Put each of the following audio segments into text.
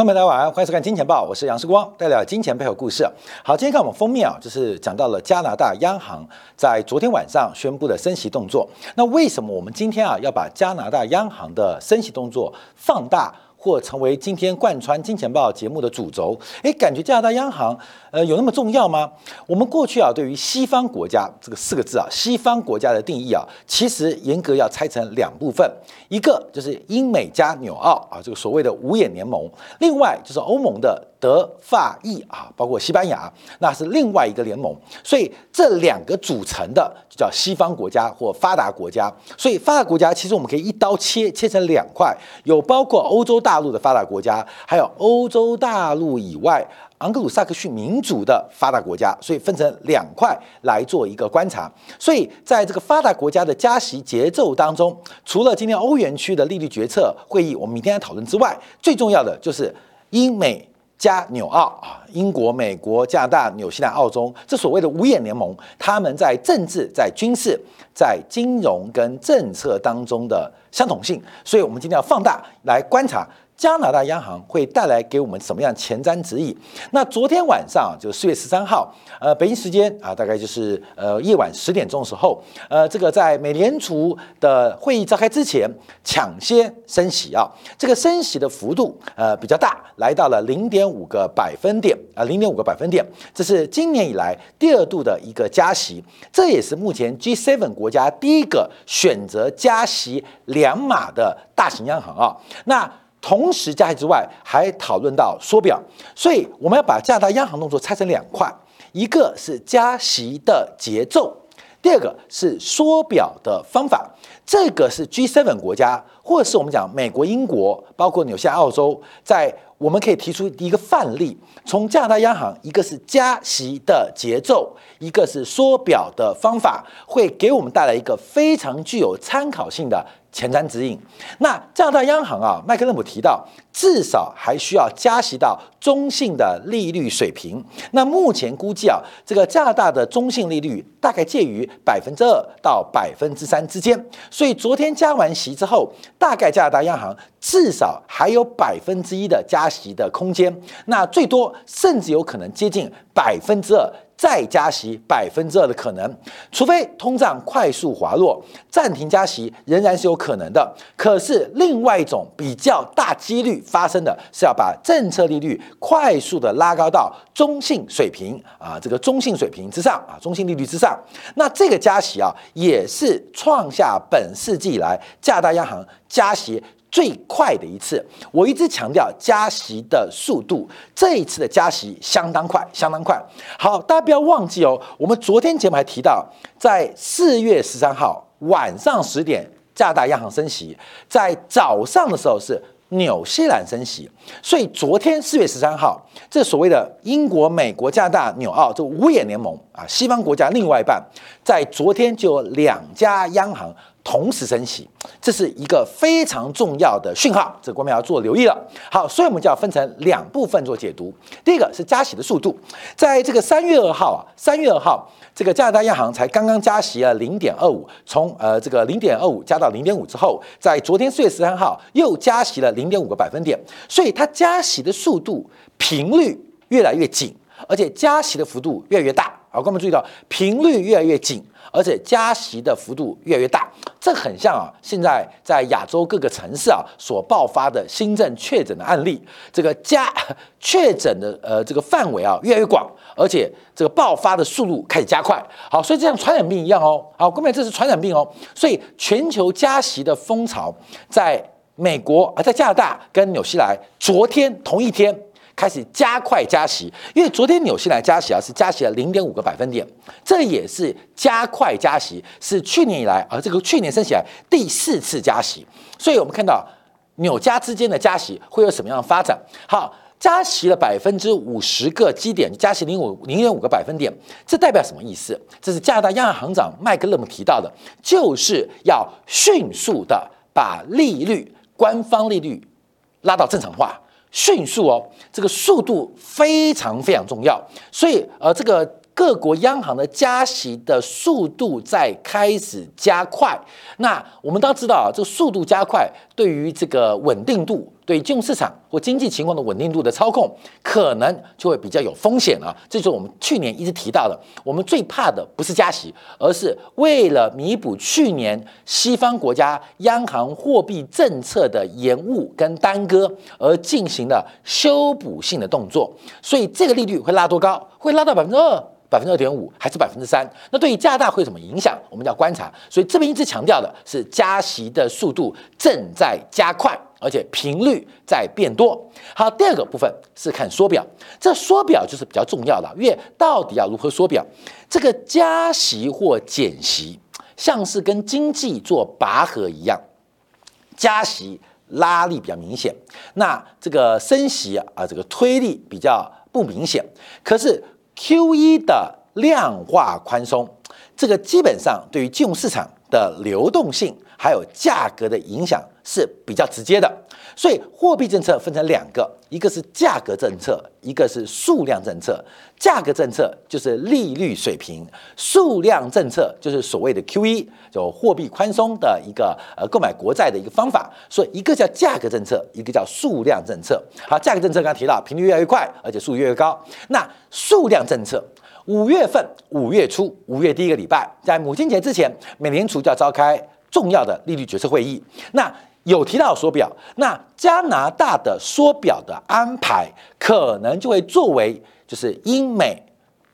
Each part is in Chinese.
朋友们，大家晚安，欢迎收看《金钱报》，我是杨世光，带来金钱背后故事。好，今天看我们封面啊，就是讲到了加拿大央行在昨天晚上宣布的升息动作。那为什么我们今天啊要把加拿大央行的升息动作放大？或成为今天贯穿金钱豹节目的主轴，诶，感觉加拿大央行呃有那么重要吗？我们过去啊对于西方国家这个四个字啊，西方国家的定义啊，其实严格要拆成两部分，一个就是英美加纽澳啊，这个所谓的五眼联盟，另外就是欧盟的德法意啊，包括西班牙，那是另外一个联盟，所以这两个组成的就叫西方国家或发达国家。所以发达国家其实我们可以一刀切切成两块，有包括欧洲大。陆的发达国家，还有欧洲大陆以外昂格鲁萨克逊民族的发达国家，所以分成两块来做一个观察。所以在这个发达国家的加息节奏当中，除了今天欧元区的利率决策会议，我们明天来讨论之外，最重要的就是英美加纽澳啊，英国、美国、加拿大、纽西兰、澳洲这所谓的五眼联盟，他们在政治、在军事、在金融跟政策当中的相同性。所以我们今天要放大来观察。加拿大央行会带来给我们什么样前瞻指引？那昨天晚上就四月十三号，呃，北京时间啊，大概就是呃夜晚十点钟的时候，呃，这个在美联储的会议召开之前抢先升息啊，这个升息的幅度呃比较大，来到了零点五个百分点啊，零点五个百分点，这是今年以来第二度的一个加息，这也是目前 G7 国家第一个选择加息两码的大型央行啊，那。同时加息之外，还讨论到缩表，所以我们要把加拿大央行动作拆成两块，一个是加息的节奏，第二个是缩表的方法。这个是 G7 国家，或者是我们讲美国、英国，包括纽西兰、澳洲，在我们可以提出一个范例，从加拿大央行，一个是加息的节奏，一个是缩表的方法，会给我们带来一个非常具有参考性的。前瞻指引。那加拿大央行啊，麦克勒姆提到，至少还需要加息到中性的利率水平。那目前估计啊，这个加拿大的中性利率大概介于百分之二到百分之三之间。所以昨天加完息之后，大概加拿大央行至少还有百分之一的加息的空间。那最多甚至有可能接近百分之二。再加息百分之二的可能，除非通胀快速滑落，暂停加息仍然是有可能的。可是另外一种比较大几率发生的是要把政策利率快速的拉高到中性水平啊，这个中性水平之上啊，中性利率之上。那这个加息啊，也是创下本世纪以来加拿大央行加息。最快的一次，我一直强调加息的速度，这一次的加息相当快，相当快。好，大家不要忘记哦，我们昨天节目还提到，在四月十三号晚上十点，加拿大央行升息，在早上的时候是纽西兰升息，所以昨天四月十三号，这所谓的英国、美国、加拿大、纽澳这五眼联盟啊，西方国家另外一半，在昨天就有两家央行。同时升息，这是一个非常重要的讯号，这我们要做留意了。好，所以我们就要分成两部分做解读。第一个是加息的速度，在这个三月二号啊，三月二号，这个加拿大央行才刚刚加息了零点二五，从呃这个零点二五加到零点五之后，在昨天四月十三号又加息了零点五个百分点，所以它加息的速度频率越来越紧，而且加息的幅度越来越大。好，各位注意到频率越来越紧。而且加息的幅度越来越大，这很像啊，现在在亚洲各个城市啊所爆发的新政确诊的案例，这个加 确诊的呃这个范围啊越来越广，而且这个爆发的速度开始加快。好，所以这像传染病一样哦，好，各位这是传染病哦，所以全球加息的风潮，在美国啊，在加拿大跟纽西兰，昨天同一天。开始加快加息，因为昨天纽西兰加息啊是加息了零点五个百分点，这也是加快加息，是去年以来啊这个去年升起来第四次加息，所以我们看到纽加之间的加息会有什么样的发展？好，加息了百分之五十个基点，加息零五零点五个百分点，这代表什么意思？这是加拿大央行行长麦克勒姆提到的，就是要迅速的把利率官方利率拉到正常化。迅速哦，这个速度非常非常重要，所以呃，这个各国央行的加息的速度在开始加快。那我们都知道啊，这个速度加快对于这个稳定度。对金融市场或经济情况的稳定度的操控，可能就会比较有风险了。这就是我们去年一直提到的，我们最怕的不是加息，而是为了弥补去年西方国家央行货币政策的延误跟耽搁而进行的修补性的动作。所以这个利率会拉多高？会拉到百分之二？百分之二点五还是百分之三？那对于加大会有什么影响？我们要观察。所以这边一直强调的是加息的速度正在在加快，而且频率在变多。好，第二个部分是看缩表，这缩表就是比较重要的，因为到底要如何缩表？这个加息或减息，像是跟经济做拔河一样，加息拉力比较明显，那这个升息啊，这个推力比较不明显。可是 Q 一的量化宽松，这个基本上对于金融市场的流动性还有价格的影响是比较直接的。所以货币政策分成两个，一个是价格政策，一个是数量政策。价格政策就是利率水平，数量政策就是所谓的 QE，，就货币宽松的一个呃购买国债的一个方法。所以一个叫价格政策，一个叫数量政策。好，价格政策刚刚提到频率越来越快，而且速度越来越高。那数量政策，五月份五月初五月第一个礼拜，在母亲节之前，美联储就要召开重要的利率决策会议。那有提到缩表，那加拿大的缩表的安排可能就会作为就是英美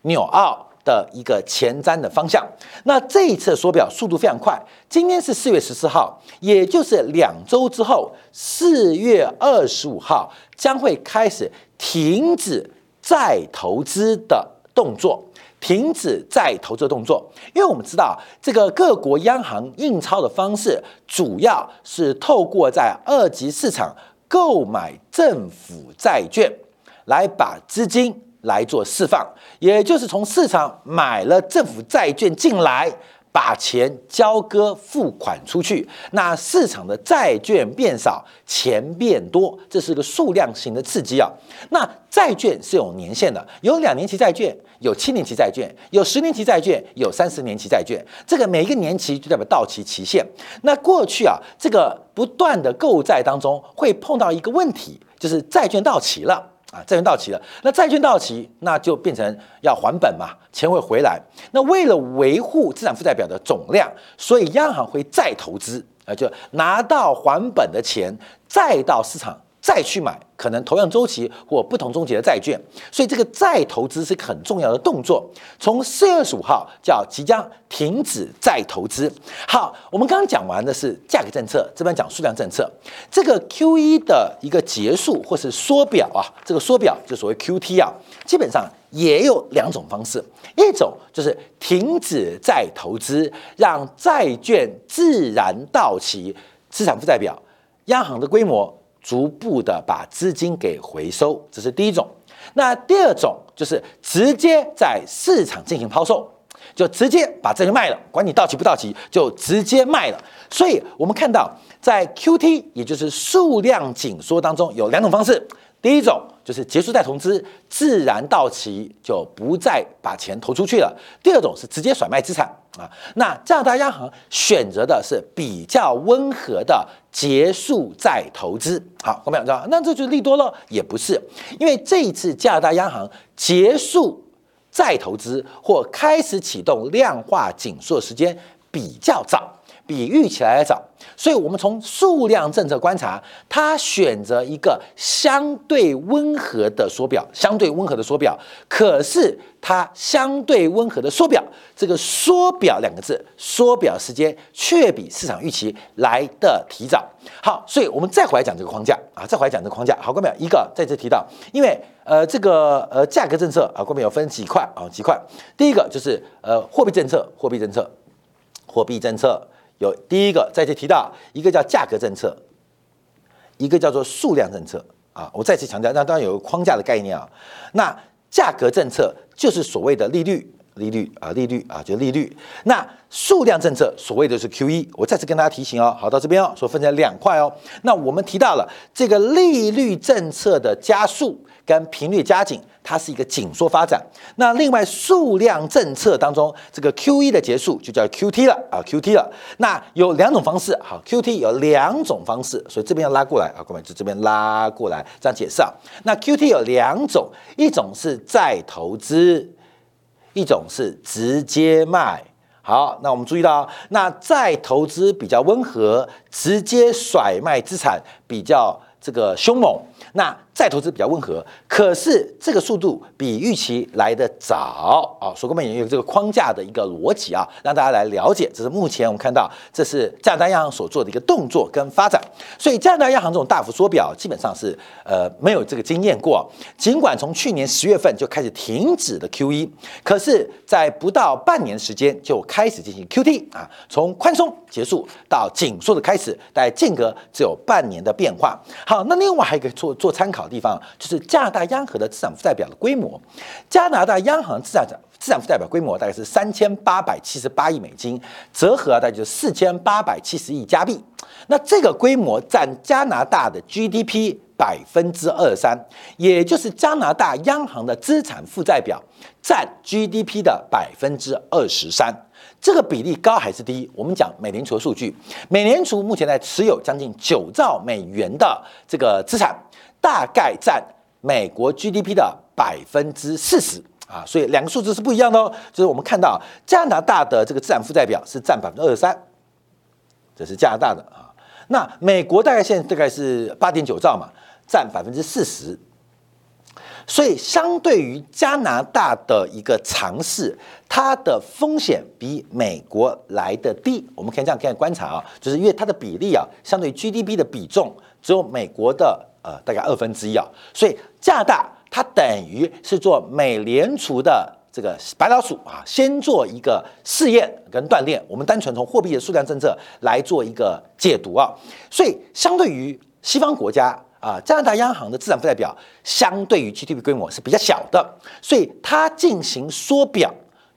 纽澳的一个前瞻的方向。那这一次缩表速度非常快，今天是四月十四号，也就是两周之后，四月二十五号将会开始停止再投资的动作。停止再投资动作，因为我们知道这个各国央行印钞的方式，主要是透过在二级市场购买政府债券，来把资金来做释放，也就是从市场买了政府债券进来。把钱交割付款出去，那市场的债券变少，钱变多，这是个数量型的刺激啊。那债券是有年限的，有两年期债券，有七年期债券，有十年期债券，有三十年期债券。这个每一个年期就代表到期期限。那过去啊，这个不断的购债当中会碰到一个问题，就是债券到期了。啊，债券到期了，那债券到期，那就变成要还本嘛，钱会回来。那为了维护资产负债表的总量，所以央行会再投资，啊，就拿到还本的钱，再到市场。再去买可能同样周期或不同周期的债券，所以这个再投资是个很重要的动作。从四月二十五号叫即将停止再投资。好，我们刚刚讲完的是价格政策，这边讲数量政策。这个 Q 一的一个结束或是缩表啊，这个缩表就所谓 QT 啊，基本上也有两种方式，一种就是停止再投资，让债券自然到期，资产负债表，央行的规模。逐步的把资金给回收，这是第一种。那第二种就是直接在市场进行抛售，就直接把这个卖了，管你到期不到期，就直接卖了。所以我们看到，在 QT 也就是数量紧缩当中，有两种方式。第一种就是结束再投资，自然到期就不再把钱投出去了。第二种是直接甩卖资产啊。那加拿大央行选择的是比较温和的结束再投资。好，我们知道，那这就利多了？也不是，因为这一次加拿大央行结束再投资或开始启动量化紧缩时间比较早。比预期来的早，所以我们从数量政策观察，它选择一个相对温和的缩表，相对温和的缩表。可是它相对温和的缩表，这个缩表两个字，缩表时间却比市场预期来的提早。好，所以我们再回来讲这个框架啊，再回来讲这个框架。好，各位一个再次提到，因为呃这个呃价格政策啊，各位有分几块啊几块。第一个就是呃货币政策，货币政策，货币政策。有第一个再次提到一个叫价格政策，一个叫做数量政策啊。我再次强调，那当然有个框架的概念啊。那价格政策就是所谓的利率利率啊，利率啊，就利率。那数量政策，所谓的是 Q E，我再次跟大家提醒哦，好，到这边哦，说分成两块哦。那我们提到了这个利率政策的加速跟频率加紧，它是一个紧缩发展。那另外数量政策当中，这个 Q E 的结束就叫 Q T 了啊，Q T 了。那有两种方式，好，Q T 有两种方式，所以这边要拉过来啊，各位就这边拉过来这样解释啊。那 Q T 有两种，一种是再投资。一种是直接卖，好，那我们注意到，那再投资比较温和，直接甩卖资产比较这个凶猛。那再投资比较温和，可是这个速度比预期来的早啊。所以我们也有这个框架的一个逻辑啊，让大家来了解。这是目前我们看到，这是加拿大央行所做的一个动作跟发展。所以加拿大央行这种大幅缩表，基本上是呃没有这个经验过。尽管从去年十月份就开始停止的 QE，可是，在不到半年时间就开始进行 QT 啊，从宽松结束到紧缩的开始，大概间隔只有半年的变化。好，那另外还可以做做参考地方，就是加拿大央行的资产负债表的规模。加拿大央行资产资产负债表规模大概是三千八百七十八亿美金，折合大概就是四千八百七十亿加币。那这个规模占加拿大的 GDP 百分之二三，也就是加拿大央行的资产负债表占 GDP 的百分之二十三。这个比例高还是低？我们讲美联储的数据，美联储目前在持有将近九兆美元的这个资产。大概占美国 GDP 的百分之四十啊，所以两个数字是不一样的哦。就是我们看到加拿大的这个资产负债表是占百分之二十三，这是加拿大的啊。那美国大概现在大概是八点九兆嘛，占百分之四十。所以相对于加拿大的一个尝试，它的风险比美国来的低。我们可以这样看观察啊，就是因为它的比例啊，相对于 GDP 的比重只有美国的。呃，大概二分之一啊，所以加拿大它等于是做美联储的这个白老鼠啊，先做一个试验跟锻炼。我们单纯从货币的数量政策来做一个解读啊，所以相对于西方国家啊，加拿大央行的资产负债表相对于 GDP 规模是比较小的，所以它进行缩表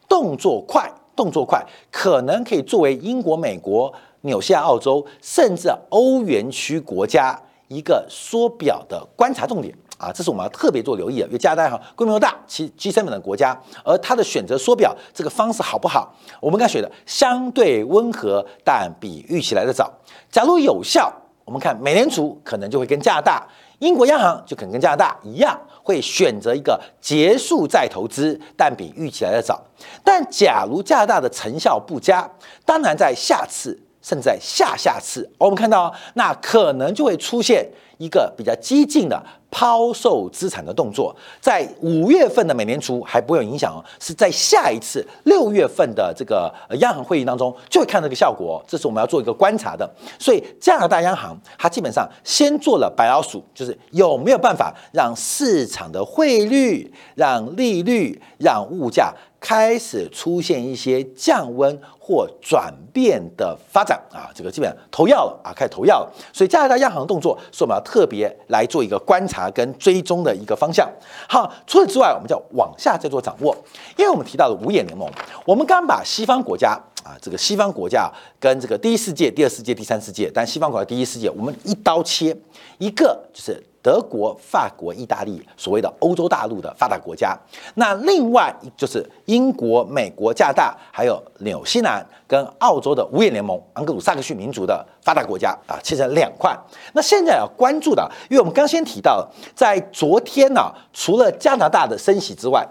动作快，动作快，可能可以作为英国、美国、纽西兰、澳洲，甚至欧元区国家。一个缩表的观察重点啊，这是我们要特别做留意的。因为加拿大哈规模大，其 G7 的国家，而它的选择缩表这个方式好不好？我们该选的相对温和，但比预期来的早。假如有效，我们看美联储可能就会跟加拿大、英国央行就可能跟加拿大一样，会选择一个结束再投资，但比预期来的早。但假如加拿大的成效不佳，当然在下次。甚至在下下次，我们看到那可能就会出现一个比较激进的抛售资产的动作，在五月份的美联储还不会有影响哦，是在下一次六月份的这个央行会议当中就会看这个效果，这是我们要做一个观察的。所以加拿大央行它基本上先做了白老鼠，就是有没有办法让市场的汇率、让利率、让物价。开始出现一些降温或转变的发展啊，这个基本上投药了啊，开始投药了。所以加拿大央行的动作是我们要特别来做一个观察跟追踪的一个方向。好，除此之外，我们叫往下再做掌握，因为我们提到了五眼联盟，我们刚把西方国家啊，这个西方国家跟这个第一世界、第二世界、第三世界，但西方国家第一世界，我们一刀切，一个就是。德国、法国、意大利，所谓的欧洲大陆的发达国家。那另外就是英国、美国、加拿大，还有纽西兰跟澳洲的五眼联盟、盎格鲁撒克逊民族的发达国家啊，切成两块。那现在要关注的，因为我们刚先提到，在昨天呢，除了加拿大的升息之外。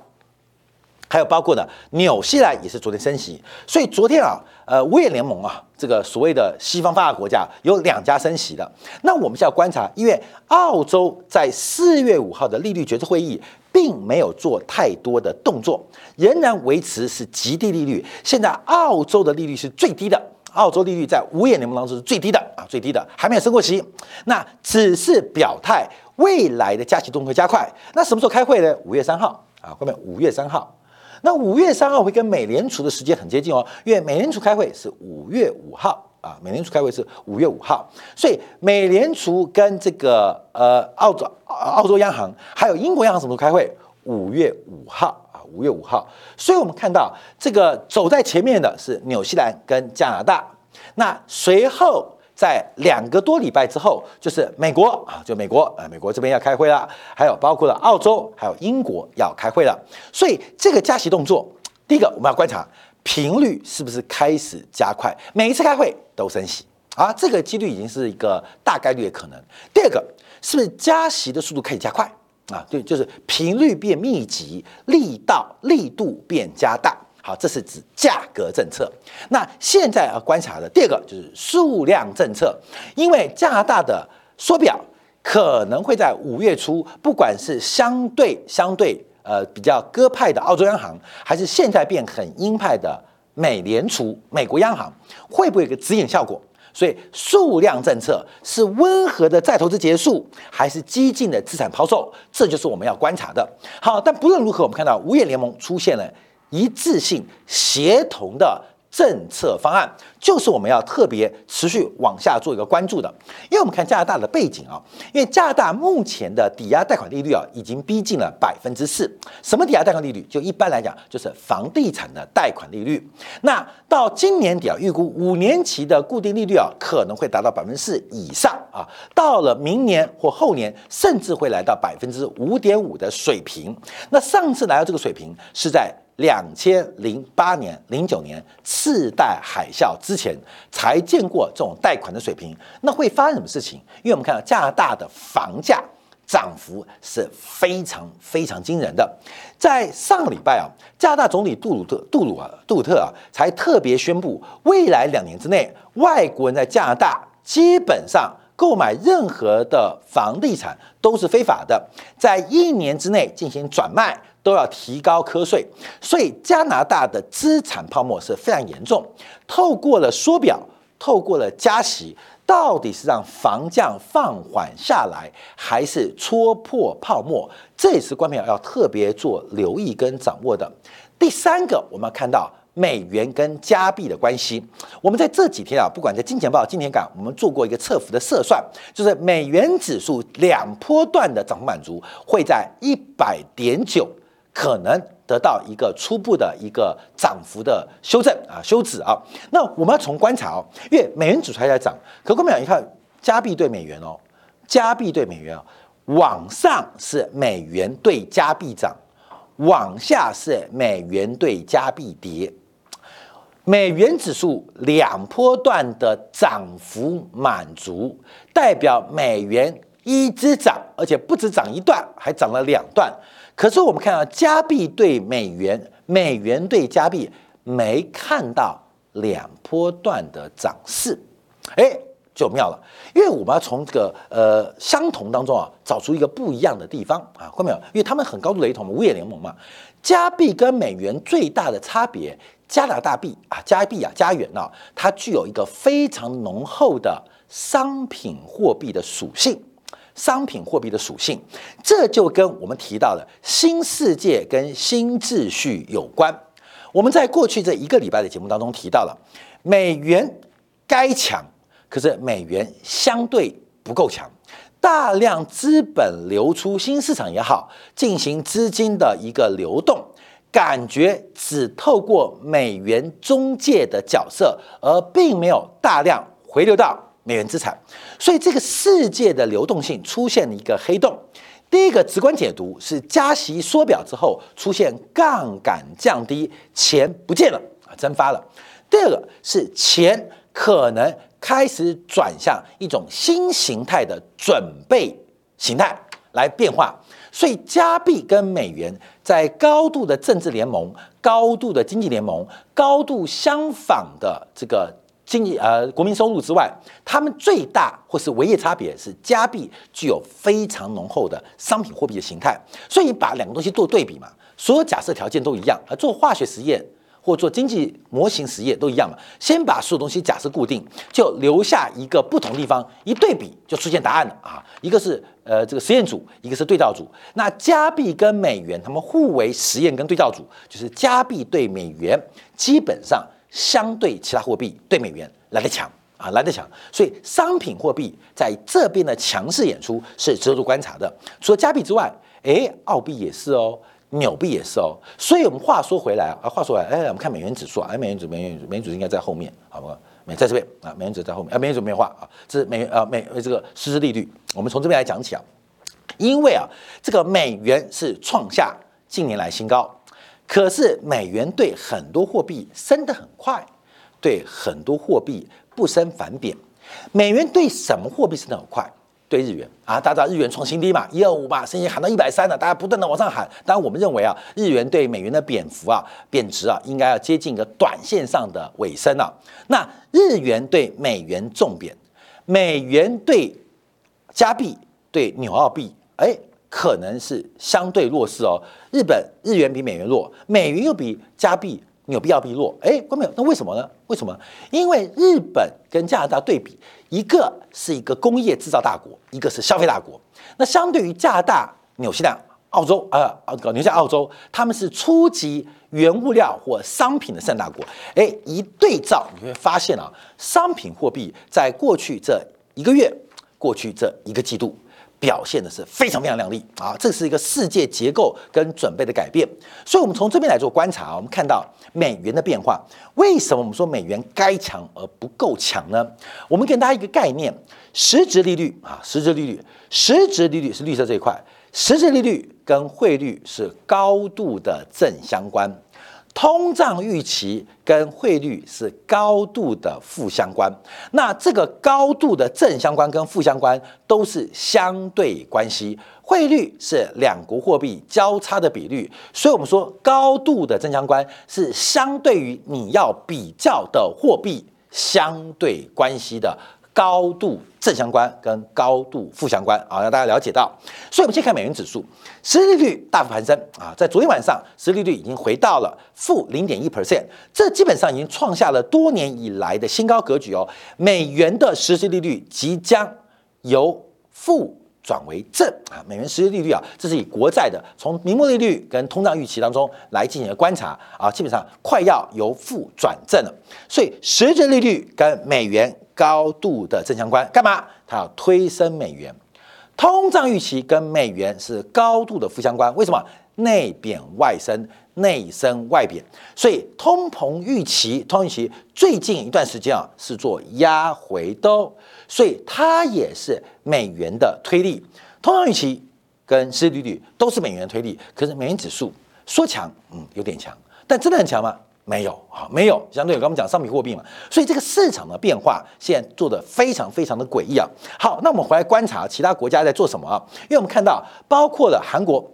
还有包括呢，纽西兰也是昨天升息，所以昨天啊，呃，五眼联盟啊，这个所谓的西方发达国家有两家升息的。那我们现在观察，因为澳洲在四月五号的利率决策会议并没有做太多的动作，仍然维持是极低利率。现在澳洲的利率是最低的，澳洲利率在五眼联盟当中是最低的啊，最低的，还没有升过息。那只是表态未来的加息动作加快。那什么时候开会呢？五月三号啊，后面五月三号。那五月三号会跟美联储的时间很接近哦，因为美联储开会是五月五号啊，美联储开会是五月五号，所以美联储跟这个呃澳洲澳洲央行还有英国央行什么时候开会？五月五号啊，五月五号。所以我们看到这个走在前面的是纽西兰跟加拿大，那随后。在两个多礼拜之后，就是美国啊，就美国啊，美国这边要开会了，还有包括了澳洲，还有英国要开会了。所以这个加息动作，第一个我们要观察频率是不是开始加快，每一次开会都升息啊，这个几率已经是一个大概率的可能。第二个是不是加息的速度开始加快啊？对，就是频率变密集，力道力度变加大。好，这是指价格政策。那现在要观察的第二个就是数量政策，因为加拿大的缩表可能会在五月初，不管是相对相对呃比较鸽派的澳洲央行，还是现在变很鹰派的美联储美国央行，会不会有个指引效果？所以数量政策是温和的再投资结束，还是激进的资产抛售？这就是我们要观察的。好，但不论如何，我们看到五眼联盟出现了。一致性协同的政策方案，就是我们要特别持续往下做一个关注的。因为我们看加拿大的背景啊，因为加拿大目前的抵押贷款利率啊，已经逼近了百分之四。什么抵押贷款利率？就一般来讲，就是房地产的贷款利率。那到今年底啊，预估五年期的固定利率啊，可能会达到百分之四以上啊。到了明年或后年，甚至会来到百分之五点五的水平。那上次来到这个水平是在。两千零八年、零九年次贷海啸之前才见过这种贷款的水平，那会发生什么事情？因为我们看到加拿大的房价涨幅是非常非常惊人的。在上个礼拜啊，加拿大总理杜鲁特、杜鲁啊、杜鲁特啊，才特别宣布，未来两年之内，外国人在加拿大基本上购买任何的房地产都是非法的，在一年之内进行转卖。都要提高课税，所以加拿大的资产泡沫是非常严重。透过了缩表，透过了加息，到底是让房价放缓下来，还是戳破泡沫？这也是官票要特别做留意跟掌握的。第三个，我们要看到美元跟加币的关系。我们在这几天啊，不管在金钱报、金钱港，我们做过一个测幅的测算，就是美元指数两波段的涨幅满足会在一百点九。可能得到一个初步的一个涨幅的修正啊，休止啊。那我们要从观察哦，因为美元指数还在涨，可我们讲一看加币对美元哦，加币对美元哦，往上是美元对加币涨，往下是美元对加币跌。美元指数两波段的涨幅满足，代表美元一直涨，而且不止涨一段，还涨了两段。可是我们看到加币对美元，美元对加币没看到两波段的涨势，哎，就妙了。因为我们要从这个呃相同当中啊，找出一个不一样的地方啊，看没有？因为他们很高度雷同嘛，五眼联盟嘛。加币跟美元最大的差别，加拿大币啊，加币啊，加元啊，它具有一个非常浓厚的商品货币的属性。商品货币的属性，这就跟我们提到的新世界跟新秩序有关。我们在过去这一个礼拜的节目当中提到了，美元该强，可是美元相对不够强，大量资本流出新市场也好，进行资金的一个流动，感觉只透过美元中介的角色，而并没有大量回流到。美元资产，所以这个世界的流动性出现了一个黑洞。第一个直观解读是加息缩表之后出现杠杆降低，钱不见了啊，蒸发了。第二个是钱可能开始转向一种新形态的准备形态来变化。所以加币跟美元在高度的政治联盟、高度的经济联盟、高度相仿的这个。经济呃，国民收入之外，他们最大或是唯一差别是加币具有非常浓厚的商品货币的形态，所以把两个东西做对比嘛，所有假设条件都一样，而做化学实验或做经济模型实验都一样嘛，先把所有东西假设固定，就留下一个不同地方，一对比就出现答案了啊，一个是呃这个实验组，一个是对照组，那加币跟美元他们互为实验跟对照组，就是加币对美元基本上。相对其他货币对美元来得强啊，来得强，所以商品货币在这边的强势演出是值得观察的。除了加币之外，诶，澳币也是哦。纽币也是哦。所以我们话说回来啊，话说回来，哎，我们看美元指数啊，哎，美元指美元美元指应该在后面，好不好？美在这边啊，美元指在后面啊，美元指没有画啊，这是美呃美这个实质利率。我们从这边来讲起啊，因为啊，这个美元是创下近年来新高，可是美元对很多货币升得很快，对很多货币不升反贬。美元对什么货币升得很快？对日元啊，大家知道日元创新低嘛，一二五吧，甚至喊到一百三了，大家不断的往上喊。当然，我们认为啊，日元对美元的贬幅啊、贬值啊，应该要接近一个短线上的尾声了。那日元对美元重贬，美元对加币、对纽澳币，哎，可能是相对弱势哦。日本日元比美元弱，美元又比加币。纽币要币弱，哎，关没有？那为什么呢？为什么？因为日本跟加拿大对比，一个是一个工业制造大国，一个是消费大国。那相对于加拿大、纽西兰、澳洲，呃，啊，纽西兰、澳洲，他们是初级原物料或商品的三大国。哎，一对照，你会发现啊，商品货币在过去这一个月、过去这一个季度。表现的是非常非常亮丽啊！这是一个世界结构跟准备的改变，所以，我们从这边来做观察，我们看到美元的变化。为什么我们说美元该强而不够强呢？我们给大家一个概念：实质利率啊，实质利率，实质利率是绿色这一块，实质利率跟汇率是高度的正相关。通胀预期跟汇率是高度的负相关，那这个高度的正相关跟负相关都是相对关系。汇率是两国货币交叉的比率，所以我们说高度的正相关是相对于你要比较的货币相对关系的。高度正相关跟高度负相关啊，让大家了解到。所以，我们先看美元指数，实际利率大幅攀升啊，在昨天晚上，实际利率已经回到了负零点一 percent，这基本上已经创下了多年以来的新高格局哦。美元的实际利率即将由负转为正啊，美元实际利率啊，这是以国债的从明目利率跟通胀预期当中来进行的观察啊，基本上快要由负转正了。所以，实际利率跟美元。高度的正相关，干嘛？它要推升美元，通胀预期跟美元是高度的负相关。为什么？内贬外升，内升外贬，所以通膨预期，通膨预期最近一段时间啊是做压回的，所以它也是美元的推力。通膨预期跟实际利率都是美元的推力，可是美元指数说强，嗯，有点强，但真的很强吗？没有啊，没有。相对于刚我们讲商品货币嘛，所以这个市场的变化现在做的非常非常的诡异啊。好，那我们回来观察其他国家在做什么啊？因为我们看到包括了韩国。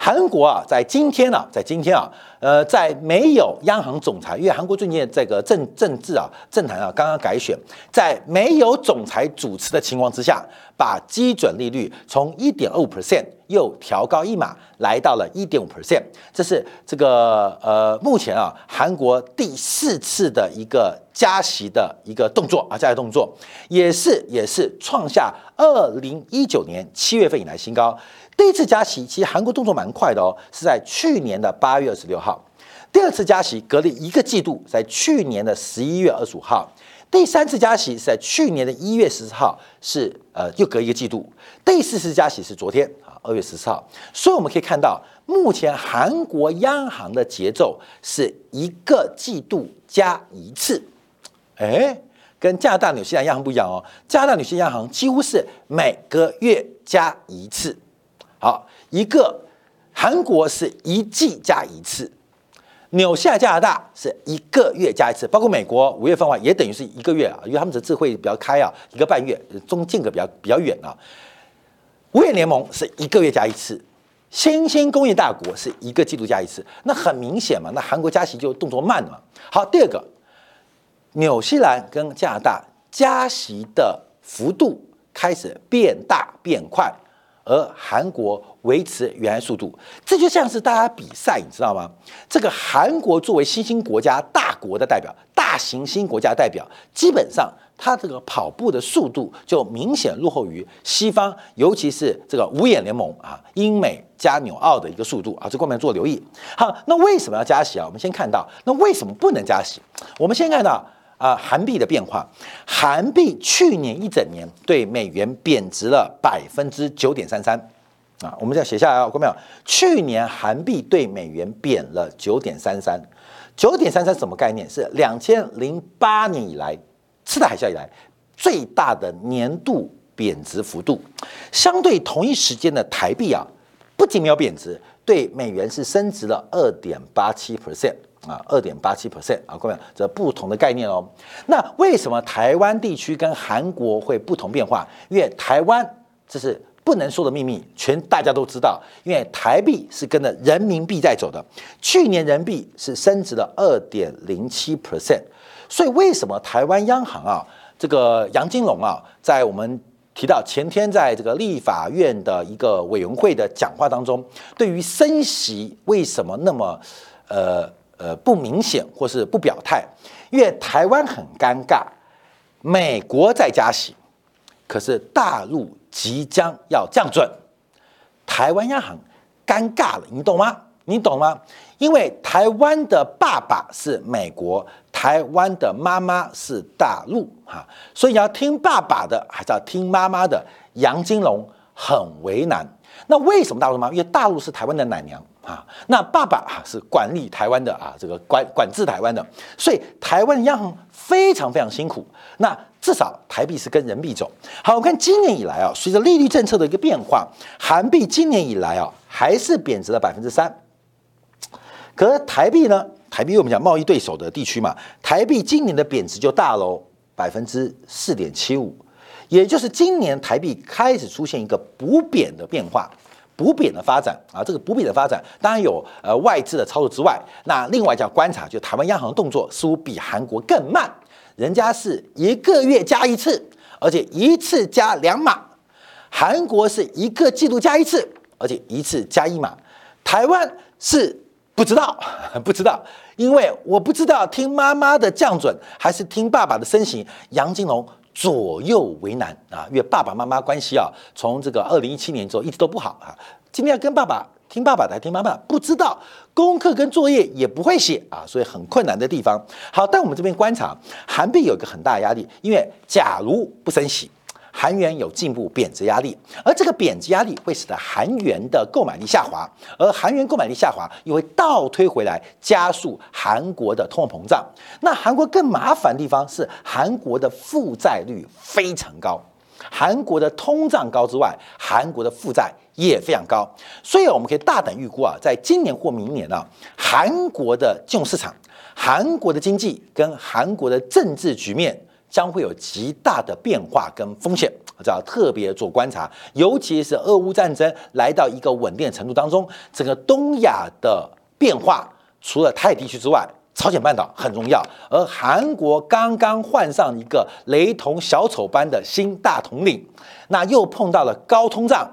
韩国啊，在今天呢，在今天啊，呃，在没有央行总裁，因为韩国最近这个政政治啊，政坛啊刚刚改选，在没有总裁主持的情况之下，把基准利率从一点二五 percent 又调高一码，来到了一点五 percent，这是这个呃，目前啊，韩国第四次的一个加息的一个动作啊，加息动作，也是也是创下二零一九年七月份以来新高。第一次加息，其实韩国动作蛮快的哦，是在去年的八月二十六号。第二次加息隔了一个季度，在去年的十一月二十五号。第三次加息是在去年的一月十四号，是呃又隔一个季度。第四次加息是昨天啊，二月十四号。所以我们可以看到，目前韩国央行的节奏是一个季度加一次，哎，跟加拿大、纽西兰央行不一样哦。加拿大、纽西兰央行几乎是每个月加一次。好，一个韩国是一季加一次，纽西兰、加拿大是一个月加一次，包括美国五月份话也等于是一个月啊，因为他们的智慧比较开啊，一个半月，中间隔比较比较远啊。五眼联盟是一个月加一次，新兴工业大国是一个季度加一次，那很明显嘛，那韩国加息就动作慢了嘛。好，第二个，纽西兰跟加拿大加息的幅度开始变大变快。而韩国维持原来速度，这就像是大家比赛，你知道吗？这个韩国作为新兴国家大国的代表，大型新国家代表，基本上它这个跑步的速度就明显落后于西方，尤其是这个五眼联盟啊，英美加纽澳的一个速度啊，这方面做留意。好，那为什么要加息啊？我们先看到，那为什么不能加息？我们先看到。啊，韩币的变化，韩币去年一整年对美元贬值了百分之九点三三，啊，我们再写下来啊，看到没有？去年韩币对美元贬了九点三三，九点三三什么概念？是两千零八年以来次贷海啸以来最大的年度贬值幅度。相对同一时间的台币啊，不仅没有贬值，对美元是升值了二点八七 percent 啊，二点八七 percent 啊，各位，这不同的概念哦。那为什么台湾地区跟韩国会不同变化？因为台湾这是。不能说的秘密，全大家都知道，因为台币是跟着人民币在走的。去年人民币是升值了二点零七 percent，所以为什么台湾央行啊，这个杨金龙啊，在我们提到前天在这个立法院的一个委员会的讲话当中，对于升息为什么那么呃呃不明显或是不表态？因为台湾很尴尬，美国在加息，可是大陆。即将要降准，台湾央行尴尬了，你懂吗？你懂吗？因为台湾的爸爸是美国，台湾的妈妈是大陆，哈，所以要听爸爸的还是要听妈妈的？杨金龙很为难。那为什么大陆妈？因为大陆是台湾的奶娘啊，那爸爸啊是管理台湾的啊，这个管管制台湾的，所以台湾央行非常非常辛苦。那至少台币是跟人民币走。好，我看今年以来啊，随着利率政策的一个变化，韩币今年以来啊还是贬值了百分之三。可是台币呢？台币我们讲贸易对手的地区嘛，台币今年的贬值就大喽，百分之四点七五。也就是今年台币开始出现一个补贬的变化，补贬的发展啊，这个补贬的发展当然有呃外资的操作之外，那另外叫观察，就台湾央行动作似乎比韩国更慢。人家是一个月加一次，而且一次加两码；韩国是一个季度加一次，而且一次加一码。台湾是不知道，不知道，因为我不知道听妈妈的降准还是听爸爸的升息。杨金龙左右为难啊，因为爸爸妈妈关系啊，从这个二零一七年之后一直都不好啊。今天要跟爸爸。听爸爸的，听妈妈，不知道功课跟作业也不会写啊，所以很困难的地方。好，但我们这边观察，韩币有一个很大压力，因为假如不升息，韩元有进一步贬值压力，而这个贬值压力会使得韩元的购买力下滑，而韩元购买力下滑又会倒推回来，加速韩国的通货膨胀。那韩国更麻烦的地方是，韩国的负债率非常高。韩国的通胀高之外，韩国的负债也非常高，所以我们可以大胆预估啊，在今年或明年呢，韩国的金融市场、韩国的经济跟韩国的政治局面将会有极大的变化跟风险，这要特别做观察。尤其是俄乌战争来到一个稳定程度当中，整个东亚的变化，除了泰地区之外。朝鲜半岛很重要，而韩国刚刚换上一个雷同小丑般的新大统领，那又碰到了高通胀、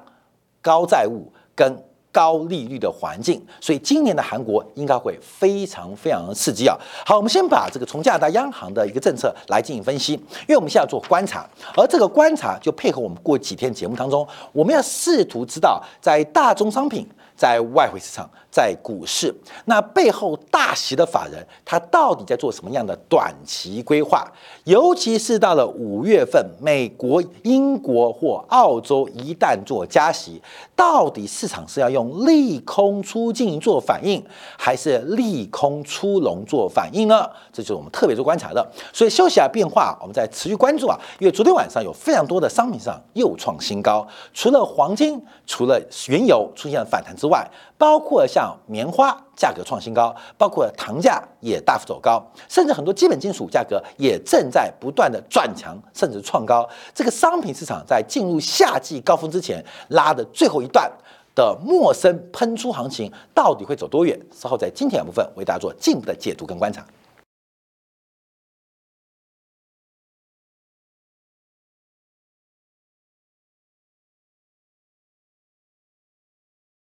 高债务跟高利率的环境，所以今年的韩国应该会非常非常刺激啊！好，我们先把这个从加拿大央行的一个政策来进行分析，因为我们现在做观察，而这个观察就配合我们过几天节目当中，我们要试图知道在大宗商品。在外汇市场，在股市，那背后大席的法人，他到底在做什么样的短期规划？尤其是到了五月份，美国、英国或澳洲一旦做加息，到底市场是要用利空出尽做反应，还是利空出笼做反应呢？这就是我们特别做观察的。所以休息啊，变化，我们在持续关注啊，因为昨天晚上有非常多的商品上又创新高，除了黄金，除了原油出现了反弹之。之外，包括像棉花价格创新高，包括糖价也大幅走高，甚至很多基本金属价格也正在不断的转强，甚至创高。这个商品市场在进入夏季高峰之前拉的最后一段的陌生喷出行情，到底会走多远？稍后在今天的部分为大家做进一步的解读跟观察。